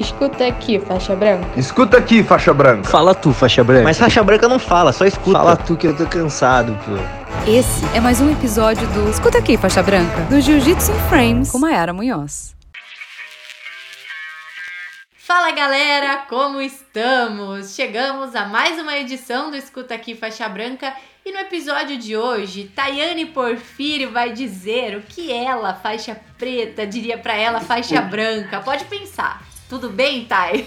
Escuta aqui, faixa branca. Escuta aqui, faixa branca. Fala tu, faixa branca. Mas faixa branca não fala, só escuta. Fala tu que eu tô cansado, pô. Esse é mais um episódio do Escuta aqui, faixa branca, do Jiu-Jitsu in Frames com Mayara Munhoz. Fala galera, como estamos? Chegamos a mais uma edição do Escuta Aqui Faixa Branca e no episódio de hoje, Tayane Porfírio vai dizer o que ela, faixa preta, diria pra ela, faixa branca. Pode pensar. Tudo bem, Thay?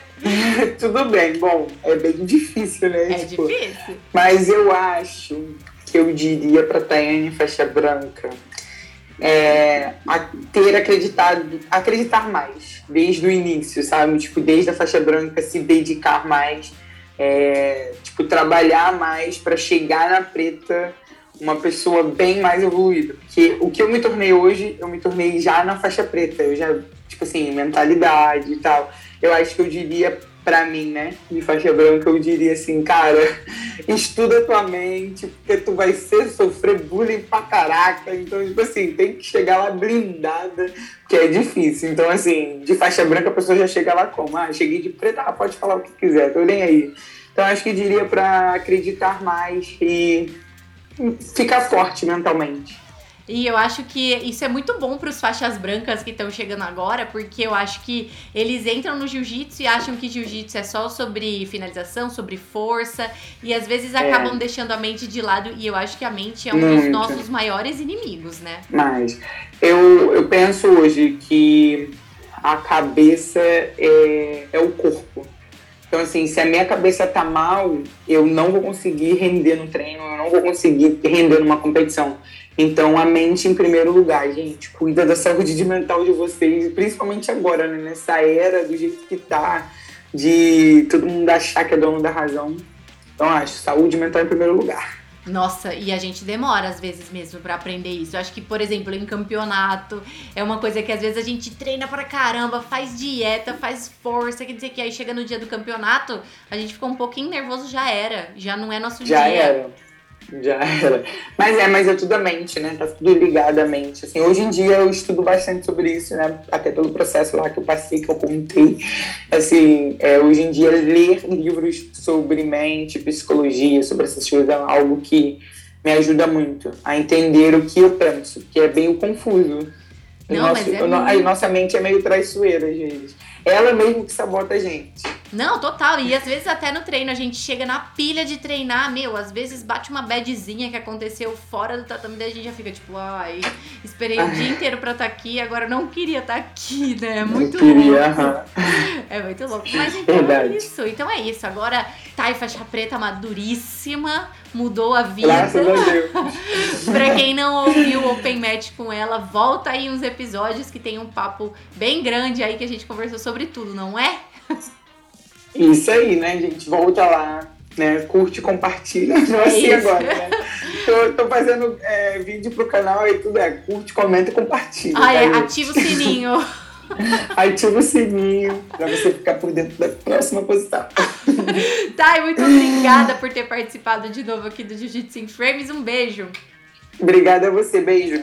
Tudo bem. Bom, é bem difícil, né? É Tipo, difícil? Mas eu acho que eu diria pra Tayane Faixa Branca é, ter acreditado, acreditar mais desde o início, sabe? Tipo, desde a faixa branca se dedicar mais, é, tipo, trabalhar mais para chegar na preta uma pessoa bem mais evoluída. Porque o que eu me tornei hoje, eu me tornei já na faixa preta. Eu já, tipo assim, mentalidade e tal. Eu acho que eu diria pra mim, né, de faixa branca, eu diria assim, cara, estuda tua mente, porque tu vai ser sofrer bullying pra caraca. Então, tipo assim, tem que chegar lá blindada, que é difícil. Então, assim, de faixa branca a pessoa já chega lá como? Ah, cheguei de preta, ah, pode falar o que quiser, tô nem aí. Então, acho que diria pra acreditar mais e ficar forte mentalmente. E eu acho que isso é muito bom para os faixas brancas que estão chegando agora, porque eu acho que eles entram no jiu-jitsu e acham que jiu-jitsu é só sobre finalização, sobre força, e às vezes acabam deixando a mente de lado, e eu acho que a mente é um dos Muito. nossos maiores inimigos, né? Mas eu, eu penso hoje que a cabeça é, é o corpo. Então, assim, se a minha cabeça tá mal, eu não vou conseguir render no treino, eu não vou conseguir render numa competição. Então, a mente em primeiro lugar, gente. Cuida da saúde de mental de vocês, principalmente agora, né? Nessa era do jeito que tá, de todo mundo achar que é dono da razão. Então, acho saúde mental em primeiro lugar. Nossa, e a gente demora às vezes mesmo pra aprender isso. Eu acho que, por exemplo, em campeonato, é uma coisa que às vezes a gente treina pra caramba, faz dieta, faz força, quer dizer que aí chega no dia do campeonato, a gente ficou um pouquinho nervoso, já era. Já não é nosso Já dia. era. Já era. Mas é, mas é tudo a mente, né? Tá tudo ligado à mente. Assim, hoje em dia eu estudo bastante sobre isso, né? Até pelo processo lá que eu passei, que eu contei. Assim, é, hoje em dia ler livros sobre mente, psicologia, sobre essas coisas é algo que me ajuda muito a entender o que eu penso, que é meio confuso. Não, nosso- mas é o a nossa mente é meio traiçoeira, vezes. Ela mesmo que sabota a gente. Não, total. E às vezes até no treino a gente chega na pilha de treinar, meu, às vezes bate uma badzinha que aconteceu fora do tatame, daí a gente já fica tipo, ai, esperei o dia inteiro pra estar aqui, agora não queria estar aqui, né? É muito eu queria, louco. É muito louco. Mas então Verdade. é isso. Então é isso. Agora tá em faixa preta maduríssima, mudou a vida. Graças a Deus. Pra quem não ouviu o Open Match com ela, volta aí uns episódios que tem um papo bem grande aí que a gente conversou sobre tudo, não é? Isso aí, né, gente? Volta lá, né? Curte, compartilha. Não é assim agora, né? Tô, tô fazendo é, vídeo pro canal e tudo é curte, comenta e compartilha. Ah, é, tá, gente? ativa o sininho. Ativa o sininho pra você ficar por dentro da próxima posição. Tá, e muito obrigada por ter participado de novo aqui do Jiu-Jitsu Frames. Um beijo. Obrigada a você, beijo.